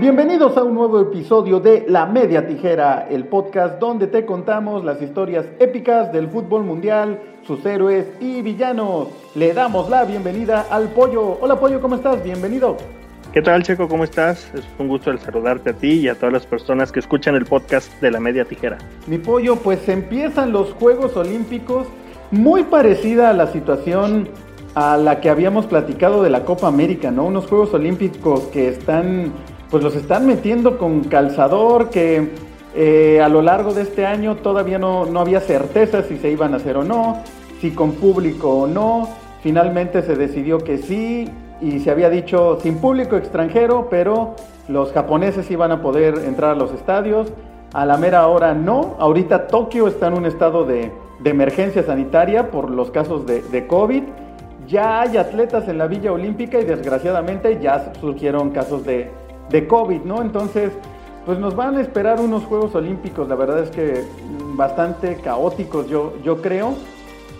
Bienvenidos a un nuevo episodio de La Media Tijera, el podcast donde te contamos las historias épicas del fútbol mundial, sus héroes y villanos. Le damos la bienvenida al Pollo. Hola Pollo, ¿cómo estás? Bienvenido. ¿Qué tal Checo? ¿Cómo estás? Es un gusto el saludarte a ti y a todas las personas que escuchan el podcast de La Media Tijera. Mi Pollo, pues empiezan los Juegos Olímpicos, muy parecida a la situación a la que habíamos platicado de la Copa América, ¿no? Unos Juegos Olímpicos que están pues los están metiendo con calzador que eh, a lo largo de este año todavía no, no había certeza si se iban a hacer o no, si con público o no. Finalmente se decidió que sí y se había dicho sin público extranjero, pero los japoneses iban a poder entrar a los estadios. A la mera hora no. Ahorita Tokio está en un estado de, de emergencia sanitaria por los casos de, de, COVID. Ya hay atletas en la Villa Olímpica y desgraciadamente ya surgieron casos de, de COVID, ¿no? Entonces, pues nos van a esperar unos Juegos Olímpicos, la verdad es que bastante caóticos, yo, yo creo.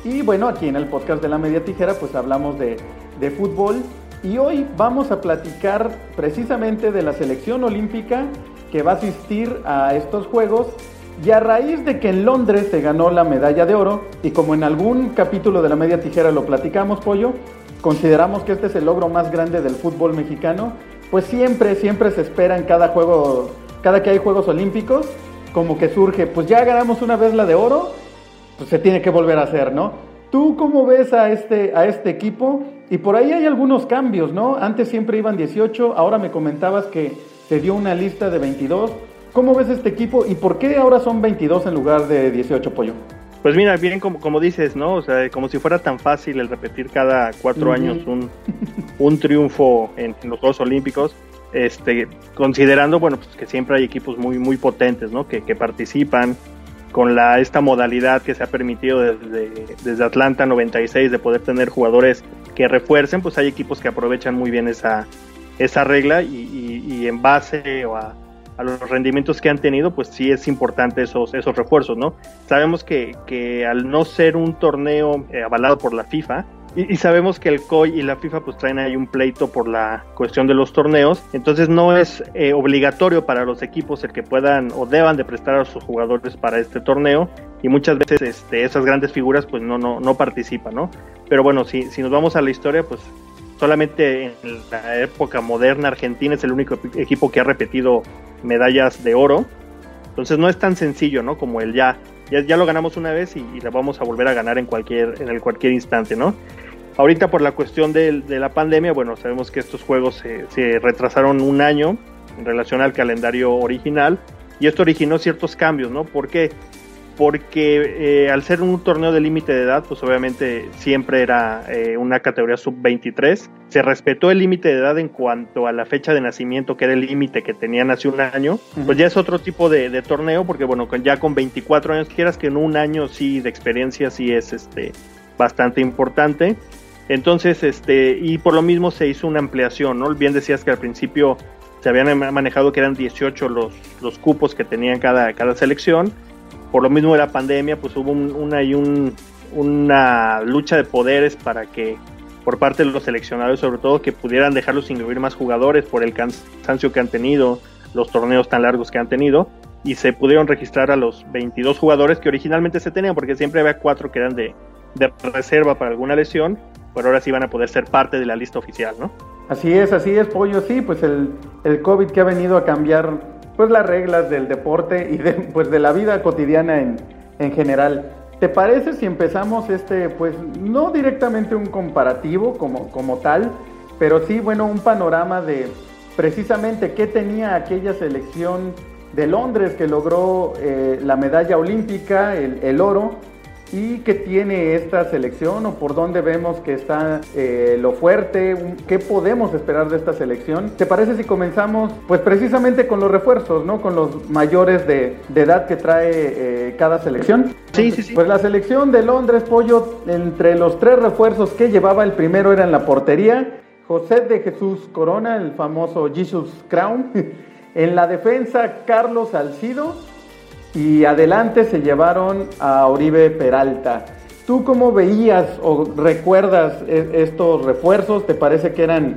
Y bueno, aquí en el podcast de la Media Tijera, pues hablamos de, de fútbol. Y hoy vamos a platicar precisamente de la selección olímpica que va a asistir a estos Juegos. Y a raíz de que en Londres se ganó la medalla de oro, y como en algún capítulo de la Media Tijera lo platicamos, Pollo, consideramos que este es el logro más grande del fútbol mexicano, pues siempre, siempre se espera en cada juego, cada que hay Juegos Olímpicos, como que surge, pues ya ganamos una vez la de oro, pues se tiene que volver a hacer, ¿no? ¿Tú cómo ves a este, a este equipo? Y por ahí hay algunos cambios, ¿no? Antes siempre iban 18, ahora me comentabas que se dio una lista de 22. ¿Cómo ves este equipo y por qué ahora son 22 en lugar de 18, Pollo? Pues mira, bien como, como dices, ¿no? O sea, como si fuera tan fácil el repetir cada cuatro años un, un triunfo en, en, los Juegos Olímpicos, este, considerando, bueno, pues que siempre hay equipos muy, muy potentes, ¿no? Que, que participan con la, esta modalidad que se ha permitido desde, desde Atlanta 96 de poder tener jugadores que refuercen, pues hay equipos que aprovechan muy bien esa, esa regla y, y, y en base a a los rendimientos que han tenido, pues sí es importante esos, esos refuerzos, ¿no? Sabemos que, que al no ser un torneo eh, avalado por la FIFA, y, sabemos que el COI y la FIFA pues traen ahí un pleito por la cuestión de los torneos, entonces no es eh, obligatorio para los equipos el que puedan o deban de prestar a sus jugadores para este torneo y muchas veces este, esas grandes figuras pues no, no, no participan, ¿no? Pero bueno, si, si nos vamos a la historia, pues solamente en la época moderna Argentina es el único equipo que ha repetido medallas de oro. Entonces no es tan sencillo, ¿no? Como el ya, ya, ya lo ganamos una vez y, la vamos a volver a ganar en cualquier, en el cualquier instante, ¿no? Ahorita por la cuestión de, de la pandemia, bueno, sabemos que estos juegos se, se, retrasaron un año en relación al calendario original y esto originó ciertos cambios, ¿no? Porque porque eh, al ser un torneo de límite de edad, pues obviamente siempre era eh, una categoría sub-23. Se respetó el límite de edad en cuanto a la fecha de nacimiento, que era el límite que tenían hace un año. Uh -huh. Pues ya es otro tipo de, de, torneo, porque bueno, ya con 24 años, quieras que en un año sí de experiencia sí es este, bastante importante. Entonces, este, y por lo mismo se hizo una ampliación, ¿no? Bien decías que al principio se habían manejado que eran 18 los, los cupos que tenían cada, cada selección por lo mismo de la pandemia, pues hubo un, una y un, una lucha de poderes para que por parte de los seleccionados, sobre todo, que pudieran dejarlos incluir más jugadores por el cansancio que han tenido, los torneos tan largos que han tenido, y se pudieron registrar a los 22 jugadores que originalmente se tenían, porque siempre había cuatro que eran de, de reserva para alguna lesión, pero ahora sí van a poder ser parte de la lista oficial, ¿no? Así es, así es, Pollo, sí, pues el, el COVID que ha venido a cambiar pues las reglas del deporte y de, pues de la vida cotidiana en, en general. ¿Te parece si empezamos este, pues no directamente un comparativo como, como tal, pero sí, bueno, un panorama de precisamente qué tenía aquella selección de Londres que logró eh, la medalla olímpica, el, el oro, y qué tiene esta selección o por dónde vemos que está eh, lo fuerte, qué podemos esperar de esta selección. ¿Te parece si comenzamos pues precisamente con los refuerzos, ¿no? Con los mayores de, de edad que trae eh, cada selección? Sí, sí, sí. Pues la selección de Londres, Pollo, entre los tres refuerzos que llevaba, el primero era en la portería, José de Jesús Corona, el famoso Jesus Crown. en la defensa, Carlos Salcido y adelante se llevaron a Oribe Peralta. ¿Tú cómo veías o recuerdas estos refuerzos? ¿Te parece que eran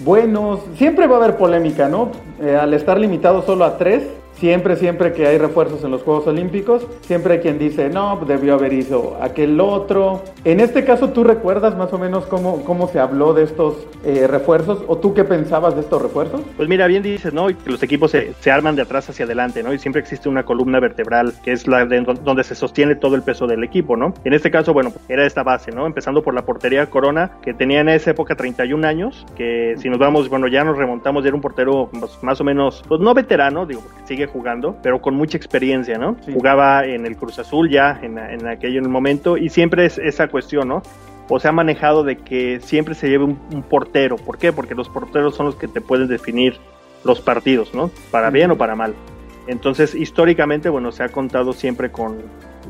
buenos. Siempre va a haber polémica, ¿no? Eh, al estar limitado solo a tres, Siempre, siempre que hay refuerzos en los Juegos Olímpicos, siempre hay quien dice, no, debió haber ido aquel otro. En este caso, ¿tú recuerdas más o menos cómo, cómo se habló de estos eh, refuerzos? ¿O tú qué pensabas de estos refuerzos? Pues mira, bien dices, ¿no? Que los equipos se, se, arman de atrás hacia adelante, ¿no? Y siempre existe una columna vertebral, que es la de, donde se sostiene todo el peso del equipo, ¿no? En este caso, bueno, era esta base, ¿no? Empezando por la portería Corona, que tenía en esa época 31 años, que si nos vamos, bueno, ya nos remontamos, ya era un portero pues, más o menos, pues no veterano, digo, porque sigue jugando, pero con mucha experiencia, ¿no? Jugaba en el Cruz Azul ya en, en aquello en el momento y siempre es esa cuestión, ¿no? O se ha manejado de que siempre se lleve un, un, portero. ¿Por qué? Porque los porteros son los que te pueden definir los partidos, ¿no? Para bien o para mal. Entonces, históricamente, bueno, se ha contado siempre con,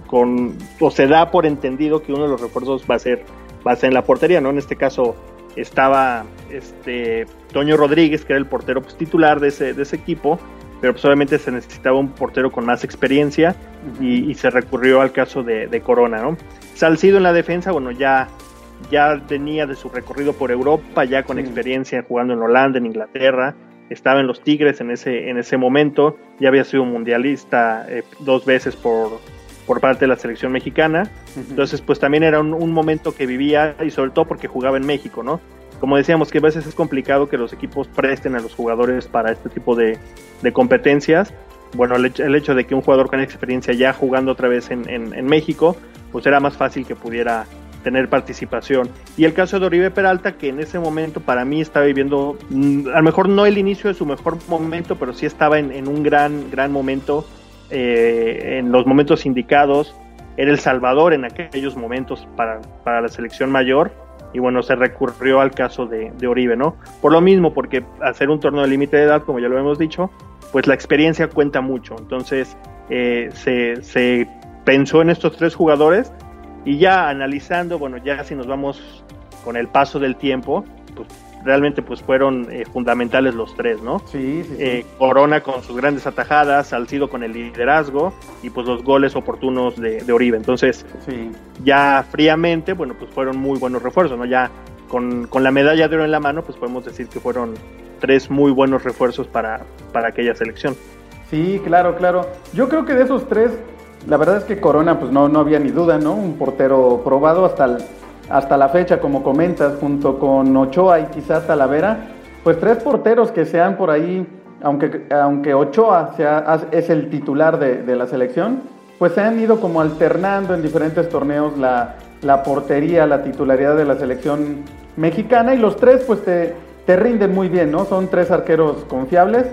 con, o se da por entendido que uno de los refuerzos va a ser, va a ser en la portería, ¿no? En este caso estaba este Toño Rodríguez, que era el portero pues, titular de ese, de ese equipo, pero pues obviamente se necesitaba un portero con más experiencia y, y se recurrió al caso de, de, Corona, ¿no? Salcido en la defensa, bueno, ya, ya venía de su recorrido por Europa, ya con experiencia jugando en Holanda, en Inglaterra, estaba en los Tigres en ese, en ese momento, ya había sido mundialista eh, dos veces por, por parte de la selección mexicana, uh -huh. entonces pues también era un, un momento que vivía y sobre todo porque jugaba en México, ¿no? Como decíamos, que a veces es complicado que los equipos presten a los jugadores para este tipo de, competencias. Bueno, el hecho, de que un jugador con experiencia ya jugando otra vez en, México, pues era más fácil que pudiera tener participación. Y el caso de Oribe Peralta, que en ese momento para mí estaba viviendo, mm, a lo mejor no el inicio de su mejor momento, pero sí estaba en, en un gran, gran momento, eh, en los momentos indicados. Era el salvador en aquellos momentos para, para la selección mayor y bueno, se recurrió al caso de, de, Oribe, ¿no? Por lo mismo, porque hacer un torneo de límite de edad, como ya lo hemos dicho, pues la experiencia cuenta mucho. Entonces, eh, se, se, pensó en estos tres jugadores y ya analizando, bueno, ya si nos vamos con el paso del tiempo, pues realmente pues fueron eh, fundamentales los tres, ¿no? Sí, sí, sí. Eh, Corona con sus grandes atajadas, Salcido con el liderazgo y pues los goles oportunos de, de Oribe. Entonces, sí. ya fríamente, bueno, pues fueron muy buenos refuerzos, ¿no? Ya con, con, la medalla de oro en la mano, pues podemos decir que fueron tres muy buenos refuerzos para, para aquella selección. Sí, claro, claro. Yo creo que de esos tres, la verdad es que Corona, pues no, no había ni duda, ¿no? Un portero probado hasta el hasta la fecha, como comentas, junto con Ochoa y quizá Talavera, pues tres porteros que sean por ahí, aunque, aunque Ochoa sea, es el titular de, de, la selección, pues se han ido como alternando en diferentes torneos la, la, portería, la titularidad de la selección mexicana y los tres pues te, te rinden muy bien, ¿no? Son tres arqueros confiables.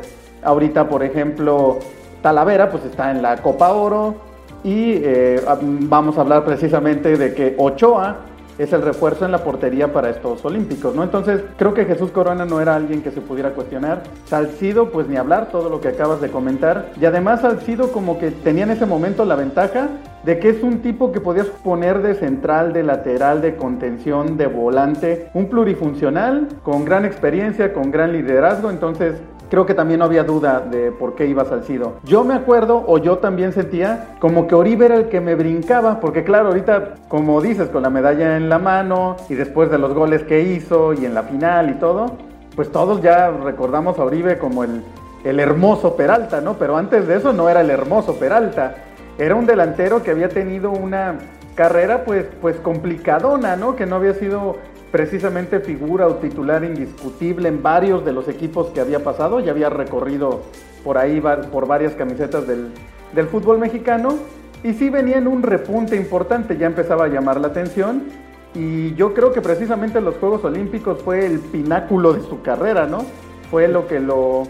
Ahorita, por ejemplo, Talavera pues está en la Copa Oro y eh, vamos a hablar precisamente de que Ochoa es el refuerzo en la portería para estos olímpicos, ¿no? Entonces, creo que Jesús Corona no era alguien que se pudiera cuestionar. Salcido, pues ni hablar, todo lo que acabas de comentar. Y además Salcido como que tenía en ese momento la ventaja de que es un tipo que podías poner de central, de lateral, de contención, de volante, un plurifuncional, con gran experiencia, con gran liderazgo, entonces creo que también no había duda de por qué iba Salcido. Yo me acuerdo, o yo también sentía, como que Oribe era el que me brincaba, porque claro, ahorita, como dices, con la medalla en la mano y después de los goles que hizo y en la final y todo, pues todos ya recordamos a Oribe como el, el hermoso Peralta, ¿no? Pero antes de eso no era el hermoso Peralta, era un delantero que había tenido una carrera pues, pues complicadona, ¿no? Que no había sido precisamente figura o titular indiscutible en varios de los equipos que había pasado, ya había recorrido por ahí por varias camisetas del, del fútbol mexicano y sí venía en un repunte importante, ya empezaba a llamar la atención y yo creo que precisamente los Juegos Olímpicos fue el pináculo de su carrera, ¿no? Fue lo que lo,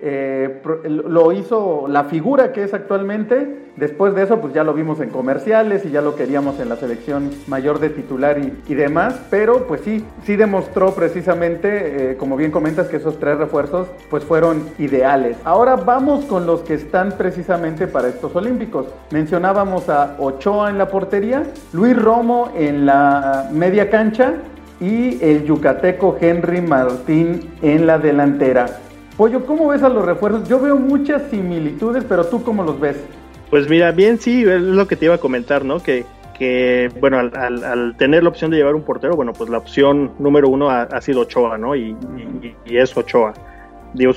eh, lo hizo la figura que es actualmente. Después de eso, pues ya lo vimos en comerciales y ya lo queríamos en la selección mayor de titular y, demás. Pero pues sí, sí demostró precisamente, eh, como bien comentas, que esos tres refuerzos pues fueron ideales. Ahora vamos con los que están precisamente para estos Olímpicos. Mencionábamos a Ochoa en la portería, Luis Romo en la media cancha y el yucateco Henry Martín en la delantera. Pollo, ¿cómo ves a los refuerzos? Yo veo muchas similitudes, pero tú cómo los ves? Pues mira, bien sí, es lo que te iba a comentar, ¿no? Que, que, bueno, al, tener la opción de llevar un portero, bueno, pues la opción número uno ha, sido Ochoa, ¿no? Y, es Ochoa. Digo,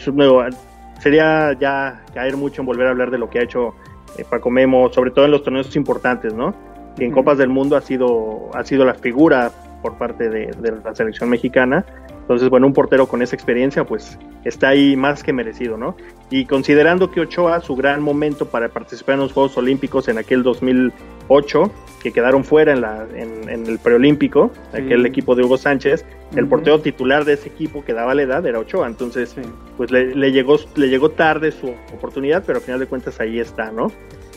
sería ya caer mucho en volver a hablar de lo que ha hecho eh, Paco Memo, sobre todo en los torneos importantes, ¿no? Que en Copas del Mundo ha sido, ha sido la figura por parte de la selección mexicana entonces, bueno, un portero con esa experiencia, pues está ahí más que merecido, ¿no? Y considerando que Ochoa, su gran momento para participar en los Juegos Olímpicos en aquel 2008, que quedaron fuera en, la, en, el preolímpico, aquel equipo de Hugo Sánchez, el portero titular de ese equipo que daba la edad era Ochoa. Entonces, pues le, le, llegó, le llegó tarde su oportunidad, pero al final de cuentas ahí está, ¿no?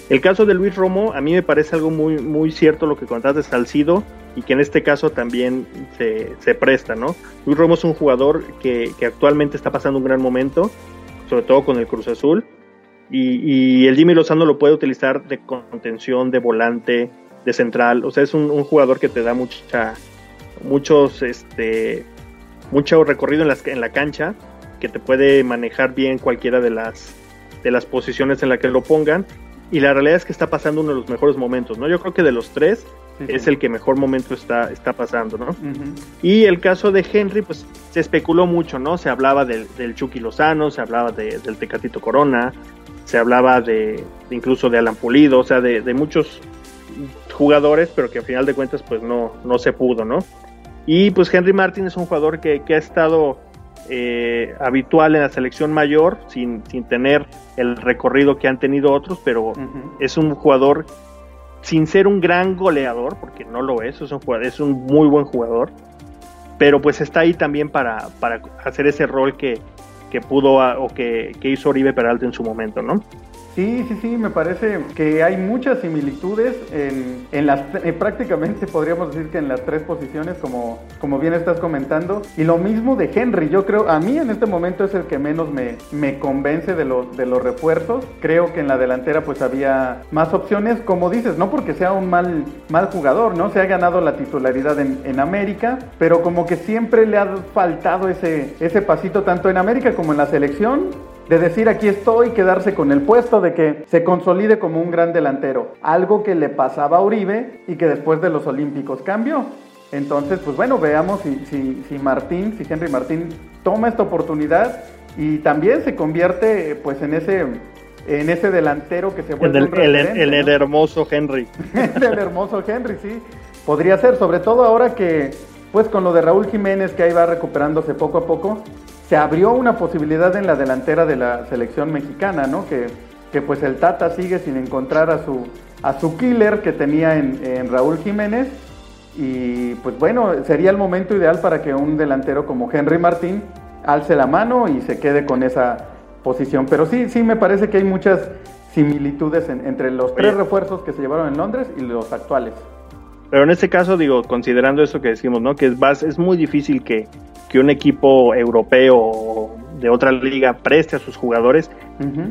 El caso de Luis Romo, a mí me parece algo muy, muy cierto lo que contaste de Salcido y que en este caso también se, presta, ¿no? Luis Romo es un jugador que, actualmente está pasando un gran momento, sobre todo con el Cruz Azul, y, el Jimmy Lozano lo puede utilizar de contención, de volante, de central, o sea, es un, jugador que te da mucha, muchos, este, mucho recorrido en, en la cancha, que te puede manejar bien cualquiera de las, de las posiciones en las que lo pongan y la realidad es que está pasando uno de los mejores momentos, ¿no? Yo creo que de los tres es el que mejor momento está, está pasando, ¿no? Y el caso de Henry, pues se especuló mucho, ¿no? Se hablaba del, del Chucky Lozano, se hablaba del Tecatito Corona, se hablaba de, incluso de Alan Pulido, o sea, de, muchos jugadores, pero que al final de cuentas pues no, no se pudo, ¿no? Y pues Henry Martin es un jugador que, que ha estado eh, habitual en la selección mayor, sin, sin tener el recorrido que han tenido otros, pero es un jugador, sin ser un gran goleador, porque no lo es, es un, jugador, es un muy buen jugador, pero pues está ahí también para, para hacer ese rol que, que pudo o que, que hizo Oribe Peralta en su momento, ¿no? Sí, sí, sí, me parece que hay muchas similitudes en, en las, eh, prácticamente podríamos decir que en las tres posiciones, como, como bien estás comentando. Y lo mismo de Henry, yo creo, a mí en este momento es el que menos me, me convence de los, de los refuerzos. Creo que en la delantera pues había más opciones, como dices, no porque sea un mal, mal jugador, ¿no? Se ha ganado la titularidad en, en América, pero como que siempre le ha faltado ese, ese pasito tanto en América como en la selección de decir aquí estoy, quedarse con el puesto, de que se consolide como un gran delantero. Algo que le pasaba a Uribe y que después de los Olímpicos cambió. Entonces, pues bueno, veamos si, si, Martín, si Henry Martín toma esta oportunidad y también se convierte pues en ese en ese delantero que se vuelve el, el, el, hermoso Henry. el hermoso Henry, sí. Podría ser, sobre todo ahora que pues con lo de Raúl Jiménez que ahí va recuperándose poco a poco, se abrió una posibilidad en la delantera de la selección mexicana, ¿no? Que, que pues el Tata sigue sin encontrar a su, a su killer que tenía en, Raúl Jiménez. Y pues bueno, sería el momento ideal para que un delantero como Henry Martín alce la mano y se quede con esa posición. Pero sí, sí me parece que hay muchas similitudes entre los tres refuerzos que se llevaron en Londres y los actuales. Pero en este caso, digo, considerando eso que decimos, ¿no? Que es, es muy difícil que, que un equipo europeo de otra liga preste a sus jugadores,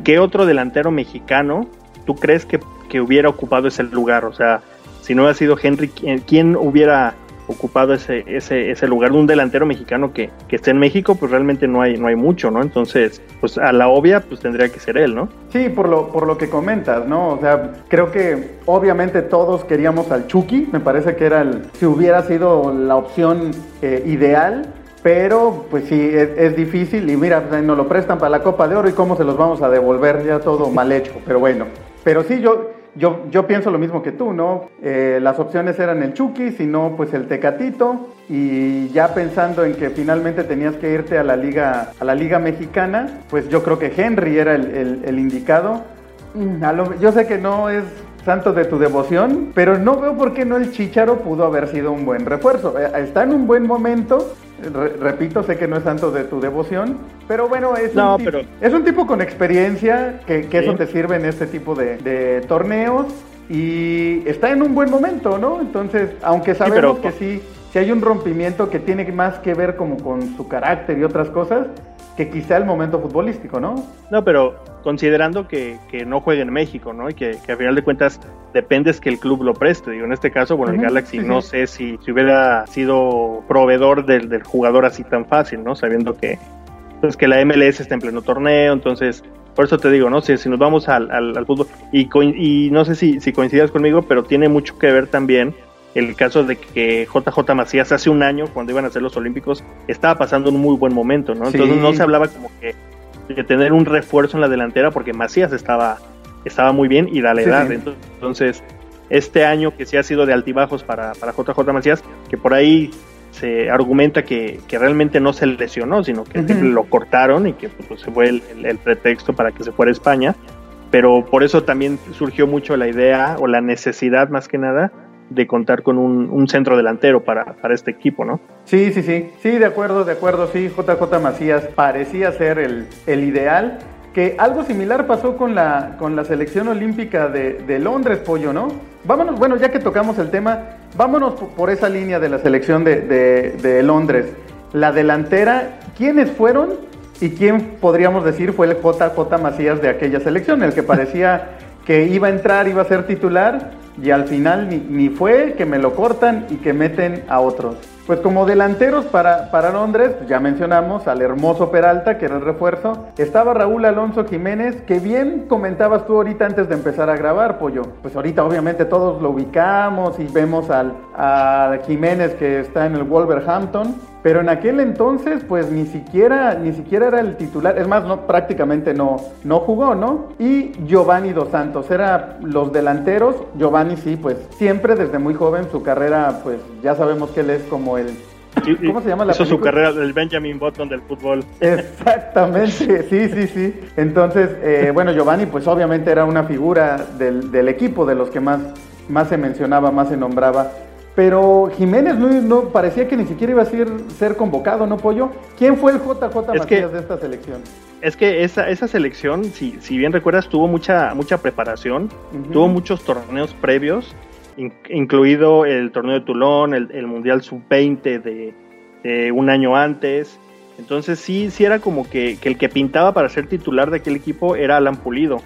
¿qué otro delantero mexicano tú crees que, que, hubiera ocupado ese lugar? O sea, si no hubiera sido Henry, ¿quién, hubiera ocupado ese, ese, ese lugar de un delantero mexicano que, que esté en México? Pues realmente no hay, no hay mucho, ¿no? Entonces, pues a la obvia, pues tendría que ser él, ¿no? Sí, por lo, por lo que comentas, ¿no? O sea, creo que obviamente todos queríamos al Chucky, me parece que era el, si hubiera sido la opción eh, ideal, pero pues sí, es, difícil y mira, pues, nos lo prestan para la Copa de Oro y cómo se los vamos a devolver, ya todo mal hecho, pero bueno. Pero sí, yo, yo, yo pienso lo mismo que tú, ¿no? Eh, las opciones eran el Chucky, si no, pues el Tecatito y ya pensando en que finalmente tenías que irte a la liga, a la liga mexicana, pues yo creo que Henry era el, indicado. Mm, yo sé que no es santo de tu devoción, pero no veo por qué no el Chicharo pudo haber sido un buen refuerzo. Eh, está en un buen momento, repito, sé que no es santo de tu devoción, pero bueno, es, un, tipo, es un tipo con experiencia, que, eso te sirve en este tipo de, torneos y está en un buen momento, ¿no? Entonces, aunque sabemos que sí, si hay un rompimiento que tiene más que ver como con su carácter y otras cosas, que quizá el momento futbolístico, ¿no? No, pero considerando que, que no juegue en México, ¿no? Y que, que, a final de cuentas dependes que el club lo preste. Digo, en este caso, bueno, el Galaxy no sé si, si, hubiera sido proveedor del, del, jugador así tan fácil, ¿no? Sabiendo que, pues, que la MLS está en pleno torneo, entonces por eso te digo, ¿no? Si, si nos vamos al, al, fútbol, y, y no sé si, si coincidas conmigo, pero tiene mucho que ver también el caso de que JJ Macías hace un año, cuando iban a ser los Olímpicos, estaba pasando un muy buen momento, ¿no? Entonces no se hablaba como que de tener un refuerzo en la delantera porque Macías estaba, estaba muy bien y da la edad. Entonces, este año que sí ha sido de altibajos para, para JJ Macías, que por ahí se argumenta que, realmente no se lesionó, sino que lo cortaron y que pues, se fue el, pretexto para que se fuera a España. Pero por eso también surgió mucho la idea o la necesidad más que nada de contar con un, centro delantero para, para, este equipo, ¿no? Sí, sí, sí, sí, de acuerdo, de acuerdo, sí, JJ Macías parecía ser el, el ideal, que algo similar pasó con la, con la selección olímpica de, Londres, Pollo, ¿no? Vámonos, bueno, ya que tocamos el tema, vámonos por esa línea de la selección de, de Londres. La delantera, ¿quiénes fueron y quién podríamos decir fue el JJ Macías de aquella selección? El que parecía que iba a entrar, iba a ser titular y al final ni, fue, que me lo cortan y que meten a otros. Pues como delanteros para, para Londres, pues ya mencionamos al hermoso Peralta, que era el refuerzo. Estaba Raúl Alonso Jiménez, que bien comentabas tú ahorita antes de empezar a grabar, Pollo. Pues ahorita obviamente todos lo ubicamos y vemos al, a Jiménez que está en el Wolverhampton. Pero en aquel entonces, pues ni siquiera, ni siquiera era el titular. Es más, no, prácticamente no, no jugó, ¿no? Y Giovanni Dos Santos, eran los delanteros. Giovanni sí, pues siempre desde muy joven su carrera, pues ya sabemos que él es como el ¿Cómo se llama la Hizo su carrera del Benjamin Button del fútbol. Exactamente, sí, sí, sí. Entonces, eh, bueno, Giovanni, pues obviamente era una figura del, del, equipo, de los que más, más se mencionaba, más se nombraba. Pero Jiménez no, parecía que ni siquiera iba a ser, ser convocado, ¿no, Pollo? ¿Quién fue el JJ Macías de esta selección? Es que esa, esa selección, si, si bien recuerdas, tuvo mucha, mucha preparación, tuvo muchos torneos previos, incluido el torneo de Toulon, el, Mundial Sub-20 de, un año antes. Entonces sí, sí era como que, que el que pintaba para ser titular de aquel equipo era Alan Pulido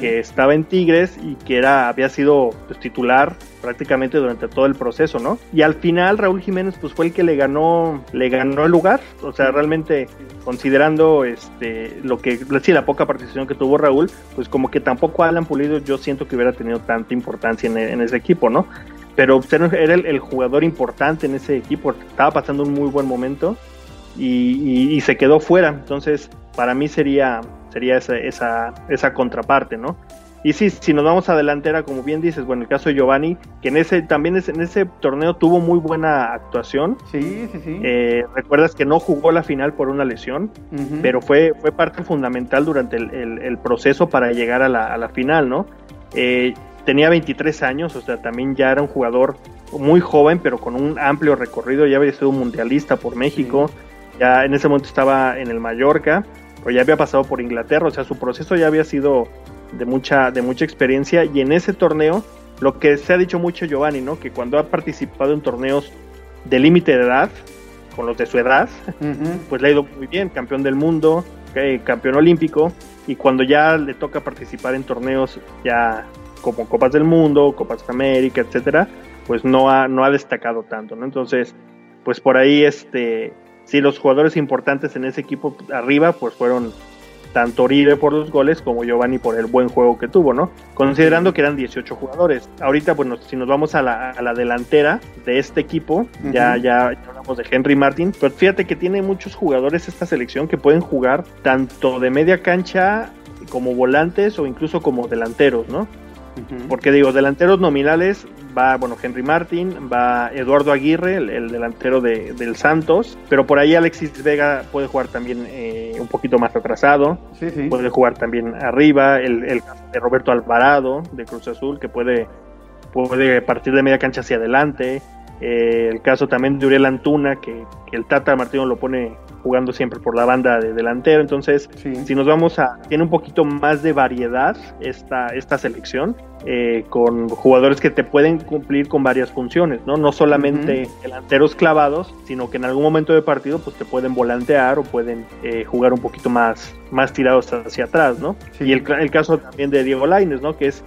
que estaba en Tigres y que era, había sido pues, titular prácticamente durante todo el proceso, ¿no? Y al final Raúl Jiménez pues fue el que le ganó, le ganó el lugar, o sea, realmente considerando este lo que sí la poca participación que tuvo Raúl, pues como que tampoco Alan Pulido yo siento que hubiera tenido tanta importancia en, ese equipo, ¿no? Pero usted era el, jugador importante en ese equipo, estaba pasando un muy buen momento y, y se quedó fuera, entonces para mí sería sería esa, esa, esa contraparte, ¿no? Y sí, si nos vamos a delantera, como bien dices, bueno, el caso de Giovanni, que en ese también en ese torneo tuvo muy buena actuación. Sí, sí, sí. Eh, recuerdas que no jugó la final por una lesión, pero fue, fue parte fundamental durante el, proceso para llegar a la, a la final, ¿no? Eh, tenía 23 años, o sea, también ya era un jugador muy joven, pero con un amplio recorrido, ya había sido un mundialista por México, ya en ese momento estaba en el Mallorca o ya había pasado por Inglaterra, o sea, su proceso ya había sido de mucha, de mucha experiencia y en ese torneo, lo que se ha dicho mucho Giovanni, ¿no? Que cuando ha participado en torneos de límite de edad, con los de su edad, pues le ha ido muy bien, campeón del mundo, eh, campeón olímpico, y cuando ya le toca participar en torneos ya como Copas del Mundo, Copas de América, etcétera, pues no ha, no ha destacado tanto, ¿no? Entonces, pues por ahí este sí, los jugadores importantes en ese equipo arriba, pues fueron tanto Oribe por los goles como Giovanni por el buen juego que tuvo, ¿no? Considerando que eran 18 jugadores. Ahorita, bueno, si nos vamos a la, a la delantera de este equipo, ya, ya, hablamos de Henry Martin, pero fíjate que tiene muchos jugadores esta selección que pueden jugar tanto de media cancha como volantes o incluso como delanteros, ¿no? Porque digo, delanteros nominales va, bueno, Henry Martin, va Eduardo Aguirre, el, delantero de, del Santos, pero por ahí Alexis Vega puede jugar también eh, un poquito más atrasado, puede jugar también arriba, el, el de Roberto Alvarado de Cruz Azul, que puede, puede partir de media cancha hacia adelante, eh, el caso también de Uriel Antuna, que, el Tata Martino lo pone jugando siempre por la banda de delantero. Entonces, si nos vamos a. Tiene un poquito más de variedad esta, esta selección, eh, con jugadores que te pueden cumplir con varias funciones, ¿no? No solamente delanteros clavados, sino que en algún momento de partido, pues te pueden volantear o pueden eh, jugar un poquito más, más tirados hacia atrás, ¿no? Y el, el, caso también de Diego Laines, ¿no? Que es.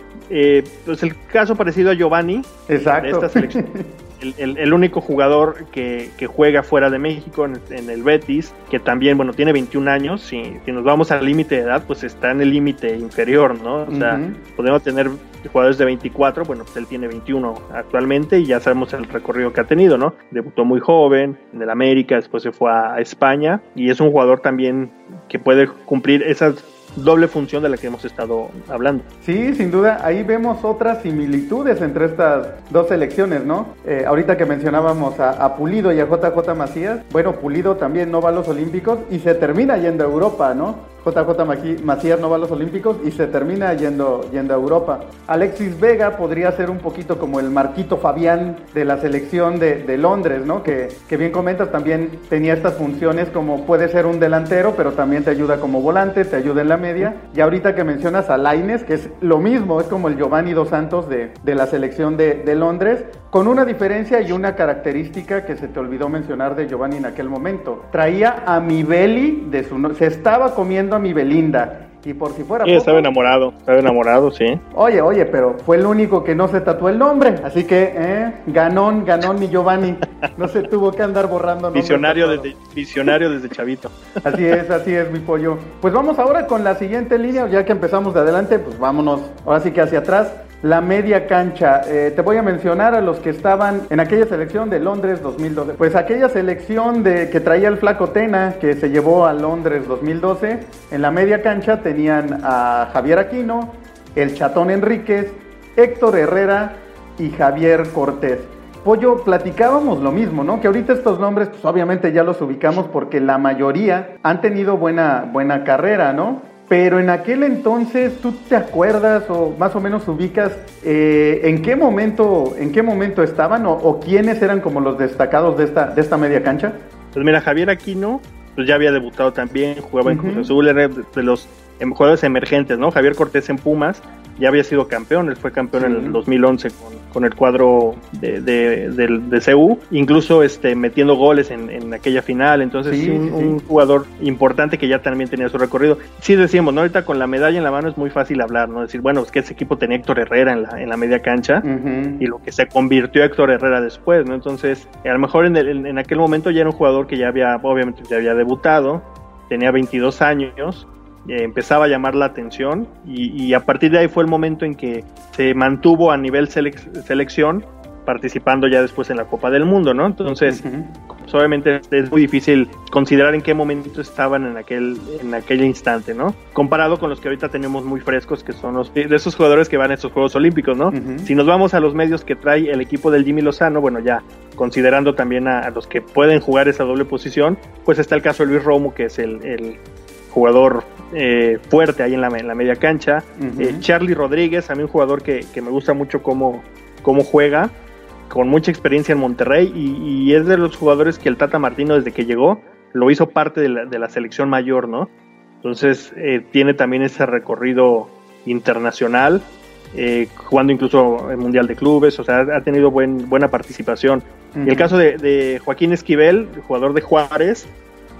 pues el caso parecido a Giovanni Exacto. de esta selección. el, único jugador que, juega fuera de México en, el Betis, que también, bueno, tiene 21 años, si, si nos vamos al límite de edad, pues está en el límite inferior, ¿no? O sea, podemos tener jugadores de 24, bueno, pues él tiene 21 actualmente y ya sabemos el recorrido que ha tenido, ¿no? Debutó muy joven en el América, después se fue a España y es un jugador también que puede cumplir esas doble función de la que hemos estado hablando. Sí, sin duda, ahí vemos otras similitudes entre estas dos selecciones, ¿no? Eh, ahorita que mencionábamos a, Pulido y a JJ Macías, bueno, Pulido también no va a los Olímpicos y se termina yendo a Europa, ¿no? JJ Macías no va a los Olímpicos y se termina yendo, yendo a Europa. Alexis Vega podría ser un poquito como el Marquito Fabián de la selección de, Londres, ¿no? Que, que, bien comentas, también tenía estas funciones como puede ser un delantero, pero también te ayuda como volante, te ayuda en la media. Y ahorita que mencionas a Laines, que es lo mismo, es como el Giovanni Dos Santos de, de la selección de, de Londres, con una diferencia y una característica que se te olvidó mencionar de Giovanni en aquel momento. Traía a mi Beli de su... se estaba comiendo a mi Belinda. Y por si fuera. Sí, estaba enamorado, estaba enamorado, sí. Oye, oye, pero fue el único que no se tatuó el nombre. Así que, ¿eh? Ganón, ganón mi Giovanni. No se tuvo que andar borrando Visionario desde, visionario desde chavito. Así es, así es, mi pollo. Pues vamos ahora con la siguiente línea. Ya que empezamos de adelante, pues vámonos. Ahora sí que hacia atrás la media cancha. Eh, te voy a mencionar a los que estaban en aquella selección de Londres 2012. Pues aquella selección de que traía el flaco Tena, que se llevó a Londres 2012, en la media cancha tenían a Javier Aquino, el Chatón Enríquez, Héctor Herrera y Javier Cortés. Pollo, platicábamos lo mismo, ¿no? Que ahorita estos nombres, pues obviamente ya los ubicamos porque la mayoría han tenido buena, buena carrera, ¿no? Pero en aquel entonces, ¿tú te acuerdas o más o menos ubicas eh, en qué momento, en qué momento estaban o, quiénes eran como los destacados de esta, de esta media cancha? Pues mira, Javier Aquino, pues ya había debutado también, jugaba en Cruz Azul, era de los em, jugadores emergentes, ¿no? Javier Cortés en Pumas, ya había sido campeón, él fue campeón en el 2011 con, el cuadro de, de, de, CU, incluso este, metiendo goles en, aquella final, entonces sí, un, jugador importante que ya también tenía su recorrido. Sí decíamos, ¿no? ahorita con la medalla en la mano es muy fácil hablar, ¿no? Decir, bueno, es que ese equipo tenía Héctor Herrera en la, en la media cancha y lo que se convirtió Héctor Herrera después, ¿no? Entonces, a lo mejor en, en aquel momento ya era un jugador que ya había, obviamente ya había debutado, tenía 22 años, eh, empezaba a llamar la atención y, a partir de ahí fue el momento en que se mantuvo a nivel selección participando ya después en la Copa del Mundo, ¿no? Entonces, pues, obviamente es muy difícil considerar en qué momento estaban en aquel en aquel instante, ¿no? Comparado con los que ahorita tenemos muy frescos, que son los de esos jugadores que van a estos Juegos Olímpicos, ¿no? Si nos vamos a los medios que trae el equipo del Jimmy Lozano, bueno, ya considerando también a, los que pueden jugar esa doble posición, pues está el caso de Luis Romo, que es el jugador eh, fuerte ahí en la, media cancha. Eh, Charlie Rodríguez, a mí un jugador que, me gusta mucho cómo, cómo, juega, con mucha experiencia en Monterrey y, es de los jugadores que el Tata Martino desde que llegó lo hizo parte de la, selección mayor, ¿no? Entonces eh, tiene también ese recorrido internacional, jugando incluso el Mundial de Clubes, o sea, ha tenido buen, buena participación. el caso de, de Joaquín Esquivel, jugador de Juárez,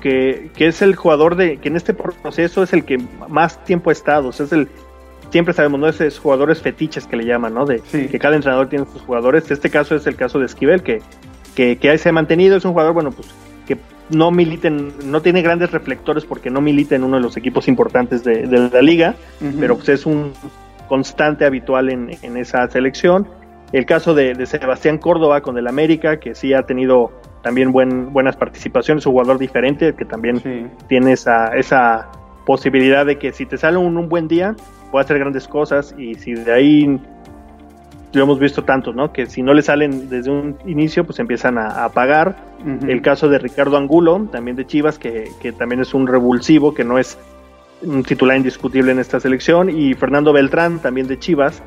que, es el jugador de que en este proceso es el que más tiempo ha estado, o sea, es el siempre sabemos, ¿no? Esos jugadores fetiches que le llaman, ¿no? De que cada entrenador tiene sus jugadores. Este caso es el caso de Esquivel, que, que, que se ha mantenido, es un jugador, bueno, pues que no militen, no tiene grandes reflectores porque no milita en uno de los equipos importantes de, la liga, pero pues es un constante habitual en, en esa selección. El caso de, de, Sebastián Córdoba con el América, que sí ha tenido también buen, buenas participaciones, un jugador diferente que también tiene esa, esa posibilidad de que si te sale un, un buen día, puede hacer grandes cosas y si de ahí lo hemos visto tantos, ¿no? Que si no le salen desde un inicio, pues empiezan a, pagar. El caso de Ricardo Angulo, también de Chivas, que, que, también es un revulsivo, que no es un titular indiscutible en esta selección. Y Fernando Beltrán, también de Chivas,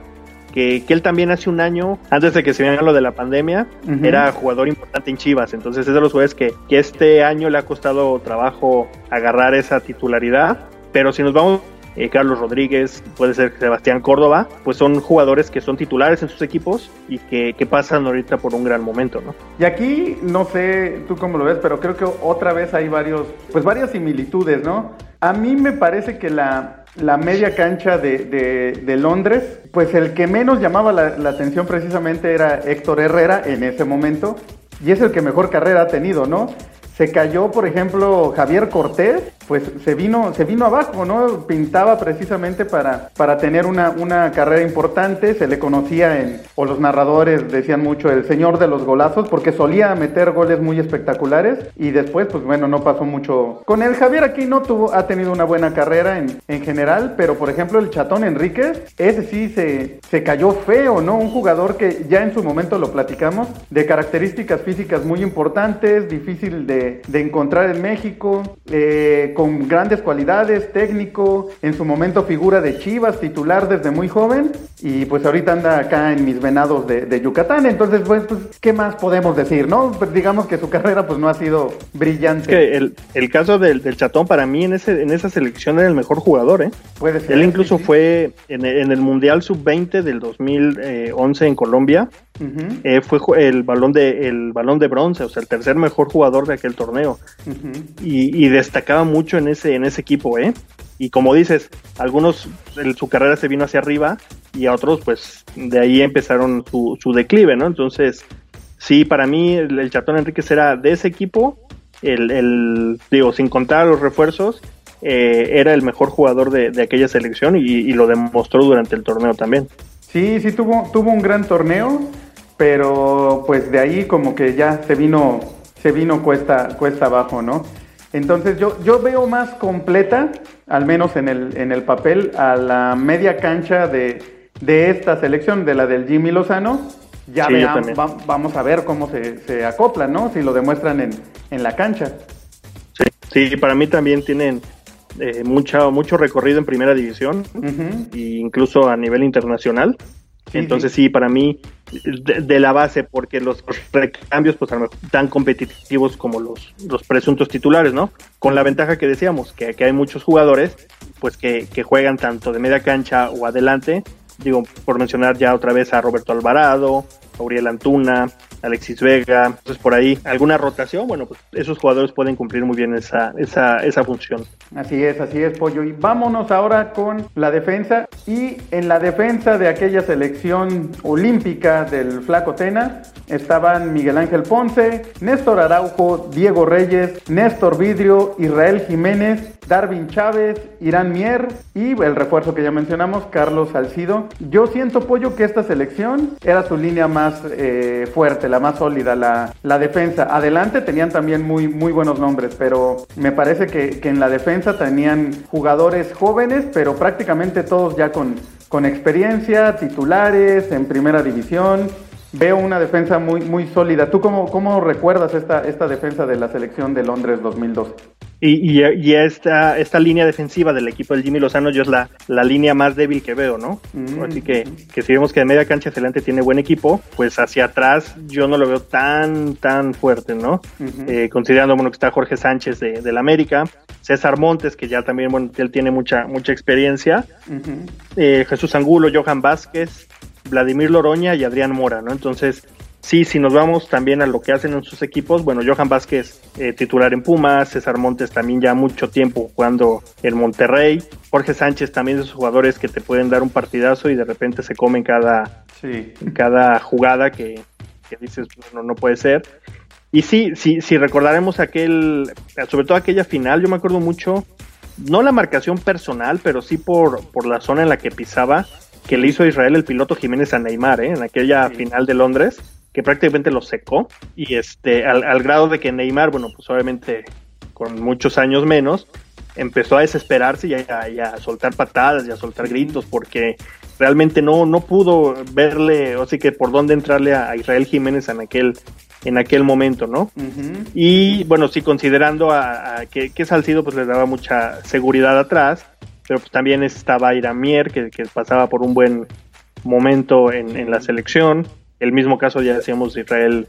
que, él también hace un año, antes de que se viera lo de la pandemia, era jugador importante en Chivas. Entonces es de los jugadores que, este año le ha costado trabajo agarrar esa titularidad. Pero si nos vamos eh, Carlos Rodríguez, puede ser Sebastián Córdoba, pues son jugadores que son titulares en sus equipos y que, pasan ahorita por un gran momento, ¿no? Y aquí, no sé tú cómo lo ves, pero creo que otra vez hay varios, pues varias similitudes, ¿no? A mí me parece que la, la media cancha de, de, de, Londres, pues el que menos llamaba la, la atención precisamente era Héctor Herrera en ese momento, y es el que mejor carrera ha tenido, ¿no? Se cayó, por ejemplo, Javier Cortés, pues se vino, se vino abajo, ¿no? Pintaba precisamente para, para tener una, una carrera importante, se le conocía en, o los narradores decían mucho, el señor de los golazos, porque solía meter goles muy espectaculares y después, pues bueno, no pasó mucho. Con el Javier aquí no tuvo, ha tenido una buena carrera en, en general, pero por ejemplo el Chatón Enríquez, ese sí se, se cayó feo, ¿no? Un jugador que ya en su momento lo platicamos, de características físicas muy importantes, difícil de de, encontrar en México, eh, con grandes cualidades, técnico, en su momento figura de Chivas, titular desde muy joven, y pues ahorita anda acá en mis venados de, Yucatán, entonces pues, pues, ¿qué más podemos decir, no? Pues, digamos que su carrera pues no ha sido brillante. que el, el caso del, del, Chatón para mí en, ese, en esa selección era el mejor jugador, ¿eh? Puede ser. Él incluso fue en, en, el Mundial Sub-20 del 2011 en Colombia, eh, fue el balón de el balón de bronce, o sea, el tercer mejor jugador de aquel torneo. y, destacaba mucho en ese, en ese equipo, ¿eh? Y como dices, algunos su carrera se vino hacia arriba y a otros, pues, de ahí empezaron su, su declive, ¿no? Entonces, sí, para mí el, Chatón Enríquez era de ese equipo, el, el digo, sin contar los refuerzos, eh, era el mejor jugador de, aquella selección y, y, lo demostró durante el torneo también. Sí, sí, tuvo, tuvo un gran torneo pero pues de ahí como que ya se vino, se vino cuesta, cuesta abajo, ¿no? Entonces yo, yo veo más completa, al menos en el, en el papel, a la media cancha de, de esta selección, de la del Jimmy Lozano. Ya vamos a ver cómo se, se acoplan, ¿no? Si lo demuestran en, en la cancha. Sí, sí, para mí también tienen eh, mucho, mucho recorrido en primera división e incluso a nivel internacional. Entonces sí. para mí de, la base, porque los recambios pues tan competitivos como los, los presuntos titulares, ¿no? Con la ventaja que decíamos, que, que hay muchos jugadores pues que, que juegan tanto de media cancha o adelante, digo, por mencionar ya otra vez a Roberto Alvarado, Auriel Antuna, Alexis Vega, entonces por ahí alguna rotación, bueno, pues esos jugadores pueden cumplir muy bien esa, esa, esa función. Así es, así es, Pollo. Y vámonos ahora con la defensa. Y en la defensa de aquella selección olímpica del Flaco Tena estaban Miguel Ángel Ponce, Néstor Araujo, Diego Reyes, Néstor Vidrio, Israel Jiménez, Darwin Chávez, Irán Mier y el refuerzo que ya mencionamos, Carlos Salcido. Yo siento, Pollo, que esta selección era su línea más eh, fuerte, la más sólida, la, la, defensa. Adelante tenían también muy, muy buenos nombres, pero me parece que, que, en la defensa tenían jugadores jóvenes, pero prácticamente todos ya con, con experiencia, titulares en primera división veo una defensa muy, muy sólida. ¿Tú cómo, cómo recuerdas esta, esta defensa de la selección de Londres 2012? Y, y, esta, esta línea defensiva del equipo del Jimmy Lozano yo es la, la línea más débil que veo, ¿no? Mm. Así que, que si vemos que de media cancha adelante tiene buen equipo, pues hacia atrás yo no lo veo tan, tan fuerte, ¿no? Eh, considerando, bueno, que está Jorge Sánchez de, del América, César Montes, que ya también, bueno, él tiene mucha, mucha experiencia, eh, Jesús Angulo, Johan Vázquez, Vladimir Loroña y Adrián Mora, ¿no? Entonces, sí, si nos vamos también a lo que hacen en sus equipos, bueno, Johan Vázquez eh, titular en Pumas, César Montes también ya mucho tiempo jugando en Monterrey, Jorge Sánchez también de esos jugadores que te pueden dar un partidazo y de repente se comen cada, cada jugada que, dices, no, no puede ser. Y sí, sí, si recordaremos aquel, sobre todo aquella final, yo me acuerdo mucho, no la marcación personal, pero sí por, por la zona en la que pisaba, que le hizo a Israel el piloto Jiménez a Neymar, ¿eh? en aquella final de Londres, que prácticamente lo secó, y este, al, grado de que Neymar, bueno, pues obviamente con muchos años menos, empezó a desesperarse y a, soltar patadas y a soltar gritos, porque realmente no, no pudo verle, o sí que por dónde entrarle a, Israel Jiménez en aquel, en aquel momento, ¿no? Y bueno, sí, considerando a, que, que Salcido pues le daba mucha seguridad atrás, pero pues también estaba Iramier, que, que pasaba por un buen momento en, la selección. El mismo caso ya decíamos de Israel,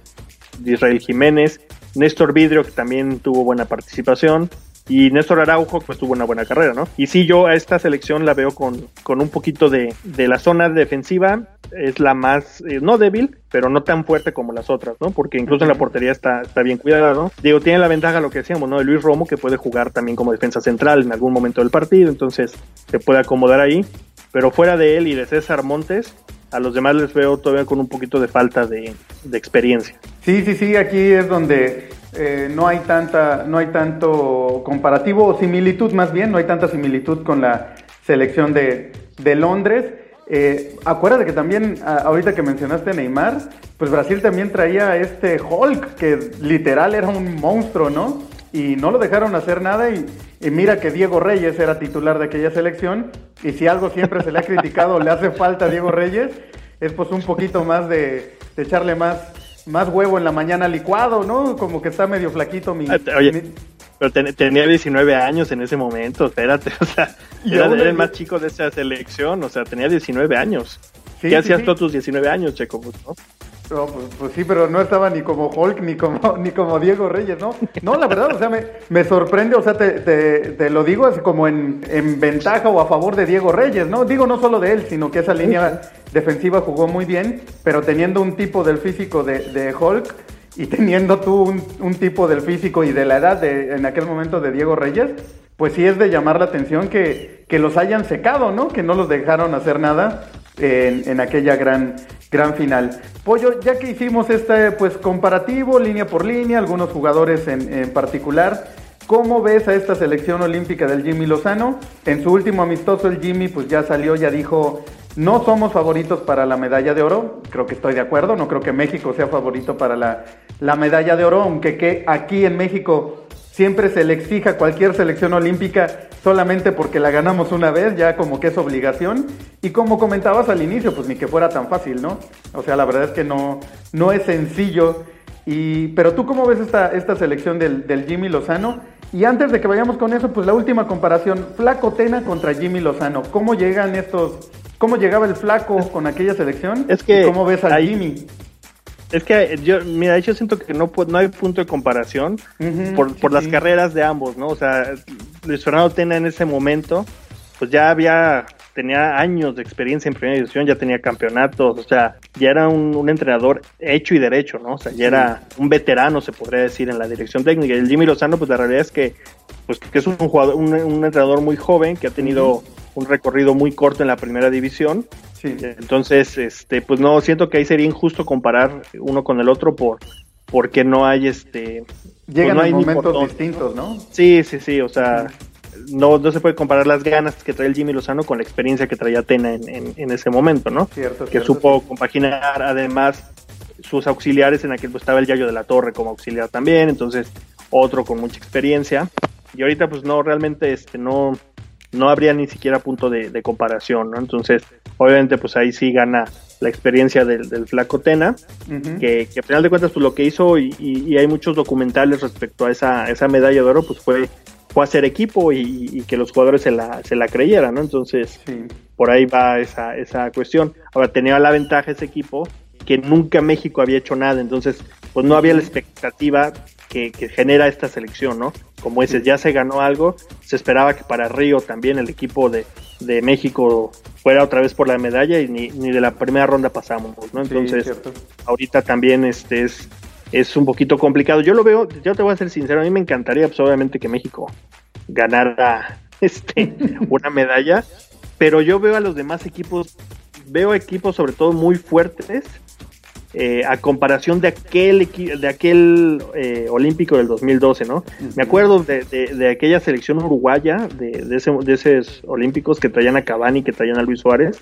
de Israel Jiménez. Néstor Vidrio, que también tuvo buena participación. y Néstor Araujo pues tuvo una buena carrera, ¿no? Y sí, yo a esta selección la veo con, con un poquito de, de la zona defensiva, es la más, eh, no débil, pero no tan fuerte como las otras, ¿no? Porque incluso en la portería está, está bien cuidada, ¿no? Digo, tiene la ventaja, lo que decíamos, ¿no? De Luis Romo, que puede jugar también como defensa central en algún momento del partido, entonces se puede acomodar ahí. Pero fuera de él y de César Montes, a los demás les veo todavía con un poquito de falta de, de experiencia. Sí, sí, sí, aquí es donde eh, no hay tanta, no hay tanto comparativo o similitud más bien, no hay tanta similitud con la selección de, de Londres. Eh, acuérdate que también, ahorita que mencionaste Neymar, pues Brasil también traía este Hulk, que literal era un monstruo, ¿no? Y no lo dejaron hacer nada y, mira que Diego Reyes era titular de aquella selección y si algo siempre se le ha criticado, le hace falta a Diego Reyes, es pues un poquito más de, de echarle más más huevo en la mañana licuado, ¿no? Como que está medio flaquito mi... Ah, oye, pero tenía 19 años en ese momento, espérate, o sea, era, el más chico de esa selección, o sea, tenía 19 años. ¿Qué hacías tú a tus 19 años, Checo? ¿no? No, pues, pues, sí, pero no estaba ni como Hulk ni como, ni como Diego Reyes, ¿no? No, la verdad, o sea, me, me sorprende, o sea, te, te, lo digo así como en, en, ventaja o a favor de Diego Reyes, ¿no? Digo no solo de él, sino que esa línea defensiva jugó muy bien, pero teniendo un tipo del físico de, de Hulk y teniendo tú un, un, tipo del físico y de la edad de, en aquel momento de Diego Reyes, pues sí es de llamar la atención que, que los hayan secado, ¿no? Que no los dejaron hacer nada en, en aquella gran gran final. Pollo, ya que hicimos este pues comparativo, línea por línea, algunos jugadores en, particular, ¿cómo ves a esta selección olímpica del Jimmy Lozano? En su último amistoso el Jimmy pues ya salió, ya dijo, no somos favoritos para la medalla de oro, creo que estoy de acuerdo, no creo que México sea favorito para la, la medalla de oro, aunque que aquí en México siempre se le exija cualquier selección olímpica solamente porque la ganamos una vez, ya como que es obligación. Y como comentabas al inicio, pues ni que fuera tan fácil, ¿no? O sea, la verdad es que no, no es sencillo. Y, pero tú cómo ves esta, esta selección del, del Jimmy Lozano? Y antes de que vayamos con eso, pues la última comparación, Flaco Tena contra Jimmy Lozano. ¿Cómo llegan estos, cómo llegaba el Flaco con aquella selección? Es que ¿Cómo ves al Jimmy? Es que yo, mira, yo siento que no, no hay punto de comparación por, por las carreras de ambos, ¿no? O sea, Luis Fernando Tena en ese momento, pues ya había, tenía años de experiencia en primera división, ya tenía campeonatos, o sea, ya era un, entrenador hecho y derecho, ¿no? O sea, ya era un veterano, se podría decir, en la dirección técnica. Y el Jimmy Lozano, pues la realidad es que, pues, que es un jugador, un, entrenador muy joven que ha tenido un recorrido muy corto en la primera división entonces, este, pues no, siento que ahí sería injusto comparar uno con el otro por porque no hay este pues llegan hay momentos distintos, ¿no? Sí, sí, sí, o sea, no, no se puede comparar las ganas que trae el Jimmy Lozano con la experiencia que traía Tena en, en, ese momento, ¿no? Cierto, que supo compaginar además sus auxiliares en aquel pues estaba el Yayo de la Torre como auxiliar también, entonces otro con mucha experiencia. Y ahorita pues no, realmente este no no habría ni siquiera punto de, comparación, ¿no? Entonces, obviamente, pues ahí sí gana la experiencia del, flaco Tena, que, que, final de cuentas, pues lo que hizo, y, hay muchos documentales respecto a esa, esa medalla de oro, pues fue, fue hacer equipo y, que los jugadores se la, se la creyeran, ¿no? Entonces, por ahí va esa, esa cuestión. Ahora, tenía la ventaja ese equipo que nunca México había hecho nada, entonces, pues no había la expectativa que, genera esta selección, ¿no? Como dices, ya se ganó algo, se esperaba que para Río también el equipo de, México fuera otra vez por la medalla y ni, de la primera ronda pasamos, ¿no? Entonces, ahorita también este es, es un poquito complicado. Yo lo veo, yo te voy a ser sincero, a mí me encantaría pues, obviamente que México ganara este, una medalla, pero yo veo a los demás equipos, veo equipos sobre todo muy fuertes eh, a comparación de aquel de aquel eh, olímpico del 2012, ¿no? Me acuerdo de, de, aquella selección uruguaya de, de, ese, de esos olímpicos que traían a Cavani, que traían a Luis Suárez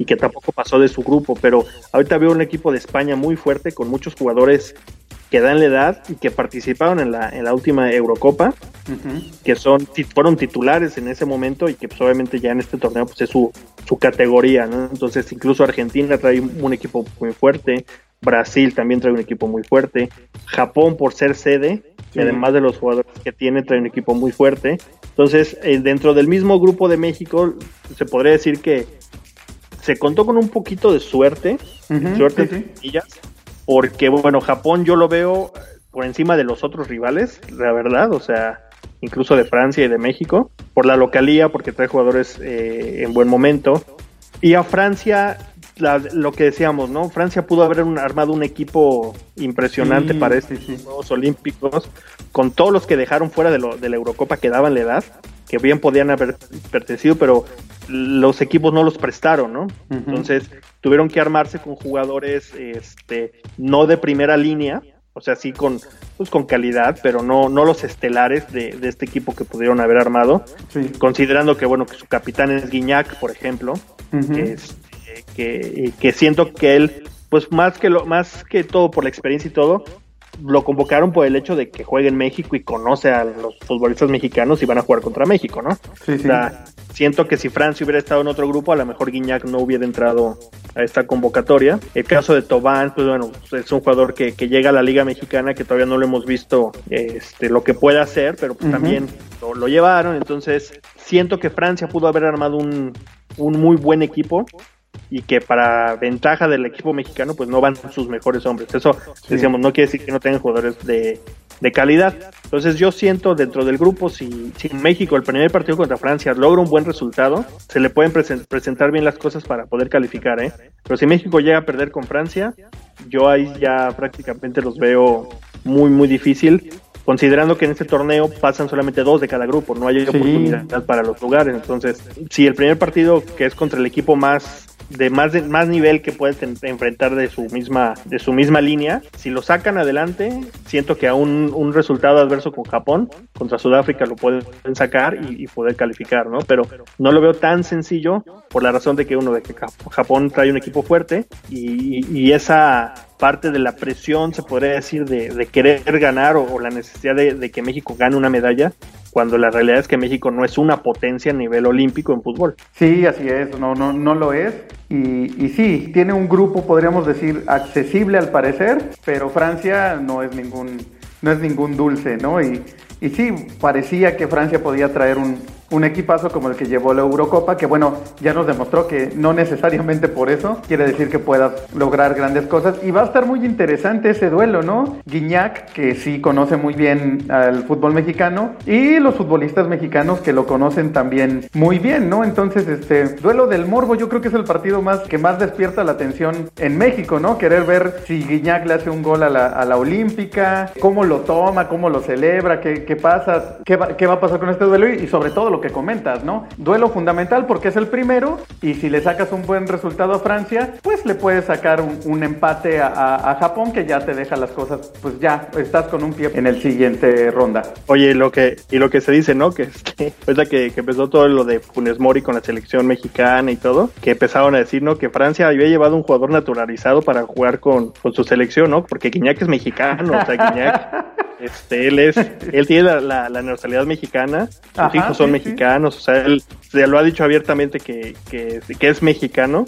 y que tampoco pasó de su grupo, pero ahorita veo un equipo de España muy fuerte con muchos jugadores que dan la edad y que participaron en la, en la última Eurocopa, que son fueron titulares en ese momento y que pues, obviamente ya en este torneo pues es su, su categoría, ¿no? Entonces incluso Argentina trae un equipo muy fuerte, Brasil también trae un equipo muy fuerte. Japón, por ser sede, además de los jugadores que tiene, trae un equipo muy fuerte. Entonces, eh, dentro del mismo grupo de México, se podría decir que se contó con un poquito de suerte, suerte porque bueno, Japón yo lo veo por encima de los otros rivales, la verdad, o sea, incluso de Francia y de México, por la localía, porque trae jugadores eh, en buen momento. Y a Francia, lo que decíamos, ¿no? Francia pudo haber armado un equipo impresionante para estos Juegos Olímpicos, con todos los que dejaron fuera de, lo, de la Eurocopa que daban la edad, que bien podían haber pertenecido, pero los equipos no los prestaron, ¿no? Entonces tuvieron que armarse con jugadores este, no de primera línea, o sea, sí con, pues, con calidad, pero no, no los estelares de, este equipo que pudieron haber armado, considerando que, bueno, que su capitán es Guiñac, por ejemplo, que, que, siento que él, pues más que, lo, más que todo por la experiencia y todo, lo convocaron por el hecho de que juegue en México y conoce a los futbolistas mexicanos y van a jugar contra México, ¿no? Sí, sí. O sea, siento que si Francia hubiera estado en otro grupo, a lo mejor Guiñac no hubiera entrado a esta convocatoria. El caso de Tobán, pues bueno, es un jugador que, llega a la Liga Mexicana que todavía no lo hemos visto este, lo que puede hacer, pero pues también lo, lo, llevaron. Entonces, siento que Francia pudo haber armado un, un muy buen equipo y que para ventaja del equipo mexicano pues no van sus mejores hombres. Eso decíamos, no quiere decir que no tengan jugadores de, calidad. Entonces yo siento dentro del grupo, si, si México el primer partido contra Francia logra un buen resultado, se le pueden presentar bien las cosas para poder calificar. ¿eh? Pero si México llega a perder con Francia, yo ahí ya prácticamente los veo muy, muy difícil considerando que en este torneo pasan solamente dos de cada grupo, no hay oportunidad para los lugares. Entonces, si el primer partido, que es contra el equipo más de más de, más nivel que puedes enfrentar de su misma de su misma línea. Si lo sacan adelante siento que a un, un resultado adverso con Japón contra Sudáfrica lo pueden sacar y, poder calificar no pero no lo veo tan sencillo por la razón de que uno de que Japón trae un equipo fuerte y, y esa parte de la presión, se podría decir, de, querer ganar o, la necesidad de, que México gane una medalla, cuando la realidad es que México no es una potencia a nivel olímpico en fútbol. Sí, así es, no, no, no lo es. Y, sí, tiene un grupo, podríamos decir, accesible al parecer, pero Francia no es ningún, no es ningún dulce, ¿no? Y sí, parecía que Francia podía traer un, un equipazo como el que llevó la Eurocopa, que bueno, ya nos demostró que no necesariamente por eso quiere decir que puedas lograr grandes cosas. Y va a estar muy interesante ese duelo, ¿no? Guiñac, que sí conoce muy bien al fútbol mexicano, y los futbolistas mexicanos que lo conocen también muy bien, ¿no? Entonces, este duelo del morbo, yo creo que es el partido más que más despierta la atención en México, ¿no? Querer ver si Guiñac le hace un gol a la, a la Olímpica, cómo lo toma, cómo lo celebra, qué, qué pasa, qué va, qué va a pasar con este duelo y sobre todo lo que comentas, ¿no? Duelo fundamental porque es el primero y si le sacas un buen resultado a Francia, pues le puedes sacar un, empate a, Japón que ya te deja las cosas, pues ya estás con un pie en el siguiente ronda. Oye, lo que, y lo que se dice, ¿no? Que, este, es la que, empezó todo lo de Funes Mori con la selección mexicana y todo, que empezaron a decir, ¿no? Que Francia había llevado un jugador naturalizado para jugar con, con su selección, ¿no? Porque Guiñac es mexicano, o sea, Guiñac Este, él es, él tiene la, la, nacionalidad mexicana, sus hijos son mexicanos, o sea, él se lo ha dicho abiertamente que, que, es mexicano.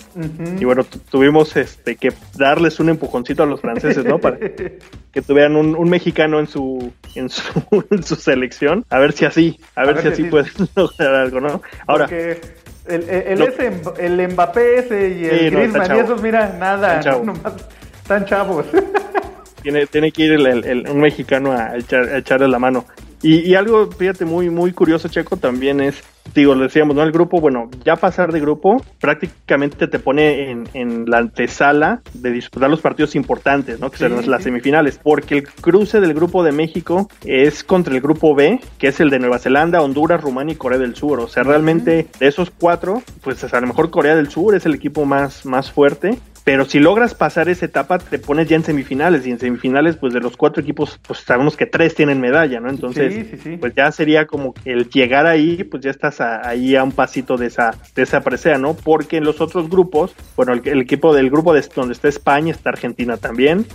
Y bueno, tuvimos este que darles un empujoncito a los franceses, ¿no? Para que tuvieran un, un mexicano en su, en su, en su selección. A ver si así, a, ver, si así pueden lograr algo, ¿no? Ahora. el, el, ese, el Mbappé ese y el Griezmann y esos, mira, nada, están chavos. Tiene, tiene que ir el, un mexicano a, echar, echarle la mano. Y, algo, fíjate, muy, muy curioso, Checo, también es, digo, le decíamos, ¿no? El grupo, bueno, ya pasar de grupo prácticamente te pone en, en la antesala de disputar los partidos importantes, ¿no? Que son las semifinales, porque el cruce del grupo de México es contra el grupo B, que es el de Nueva Zelanda, Honduras, Rumania y Corea del Sur. O sea, realmente de esos cuatro, pues a lo mejor Corea del Sur es el equipo más, más fuerte pero si logras pasar esa etapa, te pones ya en semifinales. Y en semifinales, pues de los cuatro equipos, pues sabemos que tres tienen medalla, ¿no? Entonces, pues ya sería como el llegar ahí, pues ya estás ahí a un pasito de esa, de esa presea, ¿no? Porque en los otros grupos, bueno, el, equipo del grupo de donde está España, está Argentina también,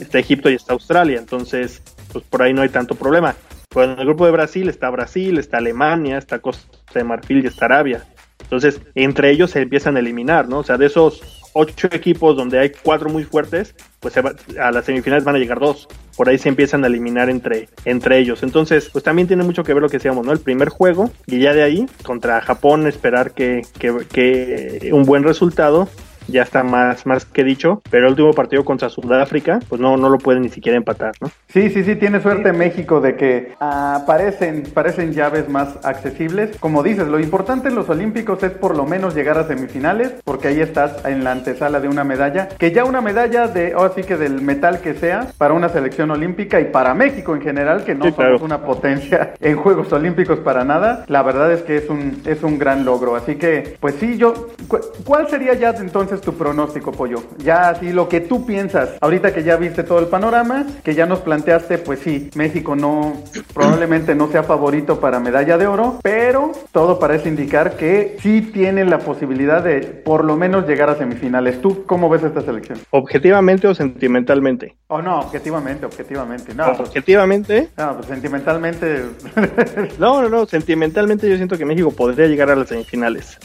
está Egipto y está Australia. Entonces, pues por ahí no hay tanto problema. Pues en el grupo de Brasil está Brasil, está Alemania, está Costa de Marfil y está Arabia. Entonces, entre ellos se empiezan a eliminar, ¿no? O sea, de esos ocho equipos donde hay cuatro muy fuertes, pues a las semifinales van a llegar dos. Por ahí se empiezan a eliminar entre, entre ellos. Entonces, pues también tiene mucho que ver lo que decíamos, ¿no? El primer juego y ya de ahí contra Japón esperar que, que, que un buen resultado ya está más, más que dicho, pero el último partido contra Sudáfrica, pues no, no lo pueden ni siquiera empatar, ¿no? Sí, sí, sí, tiene suerte México de que aparecen, parecen llaves más accesibles. Como dices, lo importante en los Olímpicos es por lo menos llegar a semifinales, porque ahí estás en la antesala de una medalla, que ya una medalla de, o así que del metal que sea, para una selección olímpica y para México en general, que no somos una potencia en Juegos Olímpicos para nada, la verdad es que es un, es un gran logro. Así que, pues sí, yo, ¿cuál sería ya entonces tu pronóstico, Pollo? Ya así lo que tú piensas, ahorita que ya viste todo el panorama, que ya nos planteaste, pues sí, México no, probablemente no sea favorito para medalla de oro, pero todo parece indicar que sí tienen la posibilidad de por lo menos llegar a semifinales. ¿Tú cómo ves esta selección? ¿Objetivamente o sentimentalmente? Oh, no, objetivamente, objetivamente. No, objetivamente. No, pues sentimentalmente. no, no, no, sentimentalmente yo siento que México podría llegar a las semifinales.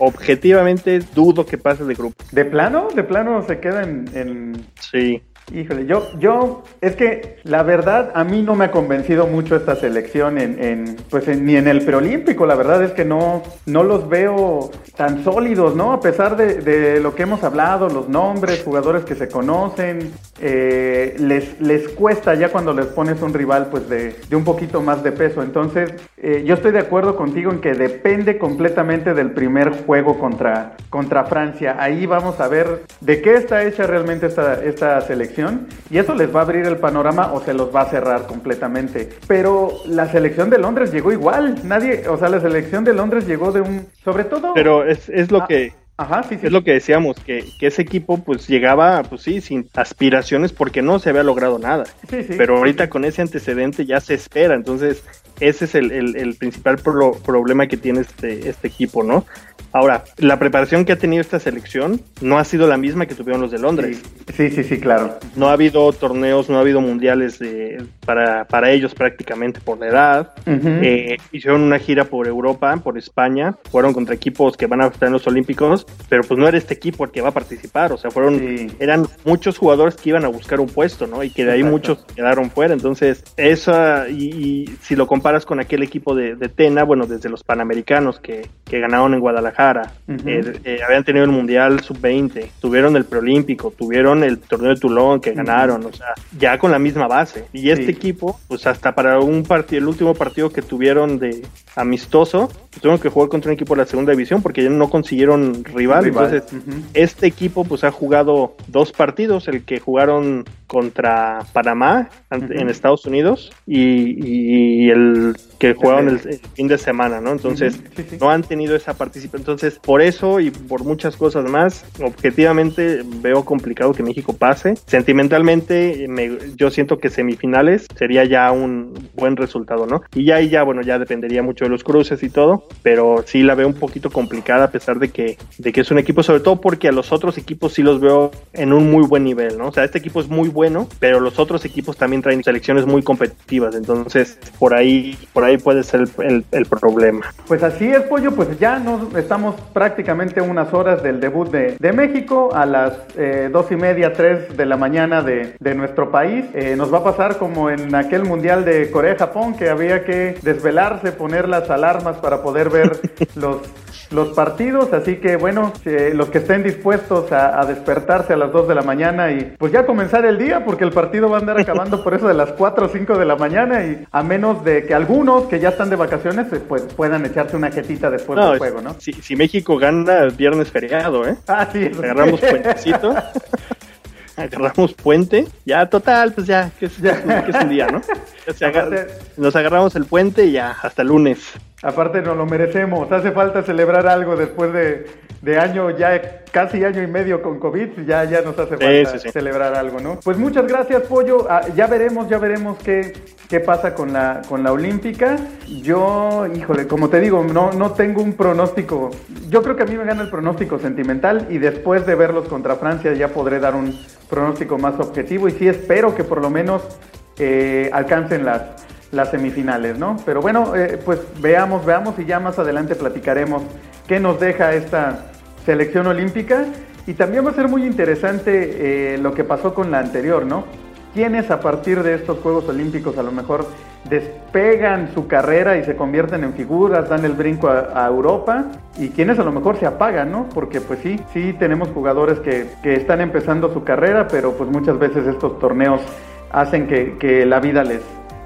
Objetivamente dudo que pase de grupo. ¿De plano? ¿De plano se queda en... Sí. Híjole, yo, yo, es que la verdad a mí no me ha convencido mucho esta selección en, pues ni en el preolímpico, la verdad es que no, no los veo tan sólidos, ¿no? A pesar de, lo que hemos hablado, los nombres, jugadores que se conocen, eh, les, les cuesta ya cuando les pones un rival pues de, de un poquito más de peso. Entonces, eh, yo estoy de acuerdo contigo en que depende completamente del primer juego contra, contra Francia. Ahí vamos a ver de qué está hecha realmente esta, esta selección y eso les va a abrir el panorama o se los va a cerrar completamente. Pero la selección de Londres llegó igual, nadie, o sea, la selección de Londres llegó de un, sobre todo... Pero es, es lo ah, que... Ajá, sí, sí. Es lo que decíamos, que, que, ese equipo pues llegaba, pues sí, sin aspiraciones porque no se había logrado nada. Sí, sí, Pero ahorita con ese antecedente ya se espera, entonces ese es el, el, principal problema que tiene este, este equipo, ¿no? Ahora, la preparación que ha tenido esta selección no ha sido la misma que tuvieron los de Londres. Sí, sí, sí, claro. No ha habido torneos, no ha habido mundiales para, para ellos prácticamente por la edad. Eh, hicieron una gira por Europa, por España, fueron contra equipos que van a estar en los Olímpicos, pero pues no era este equipo el que va a participar, o sea, fueron, eran muchos jugadores que iban a buscar un puesto, ¿no? Y que de ahí muchos quedaron fuera, entonces, eso, y, si lo comparas con aquel equipo de, de Tena, bueno, desde los Panamericanos que, que ganaron en Guadalajara, eh, eh, habían tenido el Mundial Sub-20, tuvieron el Preolímpico, tuvieron el torneo de Toulon que ganaron, o sea, ya con la misma base. Y este equipo, pues hasta para un partido, el último partido que tuvieron de amistoso, tuvieron que jugar contra un equipo de la segunda división porque ya no consiguieron rival. Entonces, este equipo pues ha jugado dos partidos, el que jugaron contra Panamá en Estados Unidos y, el que jugaron el, fin de semana, ¿no? Entonces, no han tenido esa participación. Entonces, por eso y por muchas cosas más, objetivamente veo complicado que México pase. Sentimentalmente, yo siento que semifinales sería ya un buen resultado, ¿no? Y ya ahí ya, bueno, ya dependería mucho de los cruces y todo, pero sí la veo un poquito complicada a pesar de que, de que es un equipo, sobre todo porque a los otros equipos sí los veo en un muy buen nivel, ¿no? O sea, este equipo es muy bueno, pero los otros equipos también traen selecciones muy competitivas, entonces por ahí, por ahí puede ser el, el, problema. Pues así es, Pollo, pues ya nos estamos prácticamente unas horas del debut de, de México a las eh, dos y media, tres de la mañana de, de nuestro país. Eh, nos va a pasar como en aquel mundial de Corea-Japón que había que desvelarse, poner las alarmas para poder ver los los partidos, así que bueno, los que estén dispuestos a, despertarse a las 2 de la mañana y pues ya comenzar el día, porque el partido va a andar acabando por eso de las 4 o 5 de la mañana y a menos de que algunos que ya están de vacaciones eh, pues puedan echarse una jetita después del juego, ¿no? Si, si México gana el viernes feriado, ¿eh? Ah, sí. Agarramos puentecito. agarramos puente, ya total, pues ya, que es, un día, ¿no? nos agarramos el puente y ya, hasta el lunes. Aparte nos lo merecemos, hace falta celebrar algo después de, de año, ya casi año y medio con COVID, ya, ya nos hace falta celebrar algo, ¿no? Pues muchas gracias, Pollo. Ah, ya veremos, ya veremos qué, qué pasa con la, con la Olímpica. Yo, híjole, como te digo, no, no tengo un pronóstico. Yo creo que a mí me gana el pronóstico sentimental y después de verlos contra Francia ya podré dar un pronóstico más objetivo y sí espero que por lo menos eh, alcancen las las semifinales, ¿no? Pero bueno, eh, pues veamos, veamos y ya más adelante platicaremos qué nos deja esta selección olímpica y también va a ser muy interesante eh, lo que pasó con la anterior, ¿no? ¿Quiénes a partir de estos Juegos Olímpicos a lo mejor despegan su carrera y se convierten en figuras, dan el brinco a, Europa y quienes a lo mejor se apagan, ¿no? Porque pues sí, sí tenemos jugadores que, que están empezando su carrera, pero pues muchas veces estos torneos hacen que, que la vida les,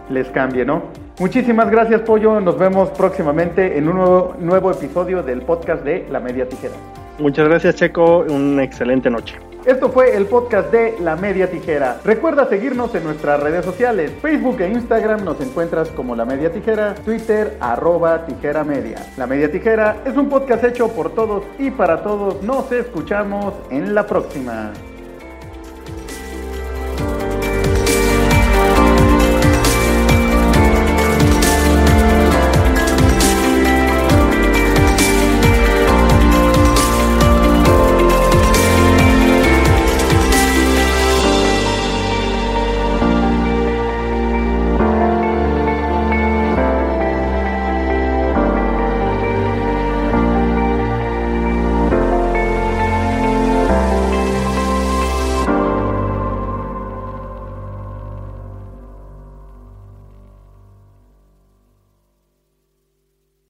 les cambie, ¿no? Muchísimas gracias, Pollo. Nos vemos próximamente en un nuevo, nuevo episodio del podcast de La Media Tijera. Muchas gracias, Checo. Una excelente noche. Esto fue el podcast de La Media Tijera. Recuerda seguirnos en nuestras redes sociales. Facebook e Instagram nos encuentras como La Media Tijera, Twitter arroba Tijera Media. La Media Tijera es un podcast hecho por todos y para todos. Nos escuchamos en la próxima.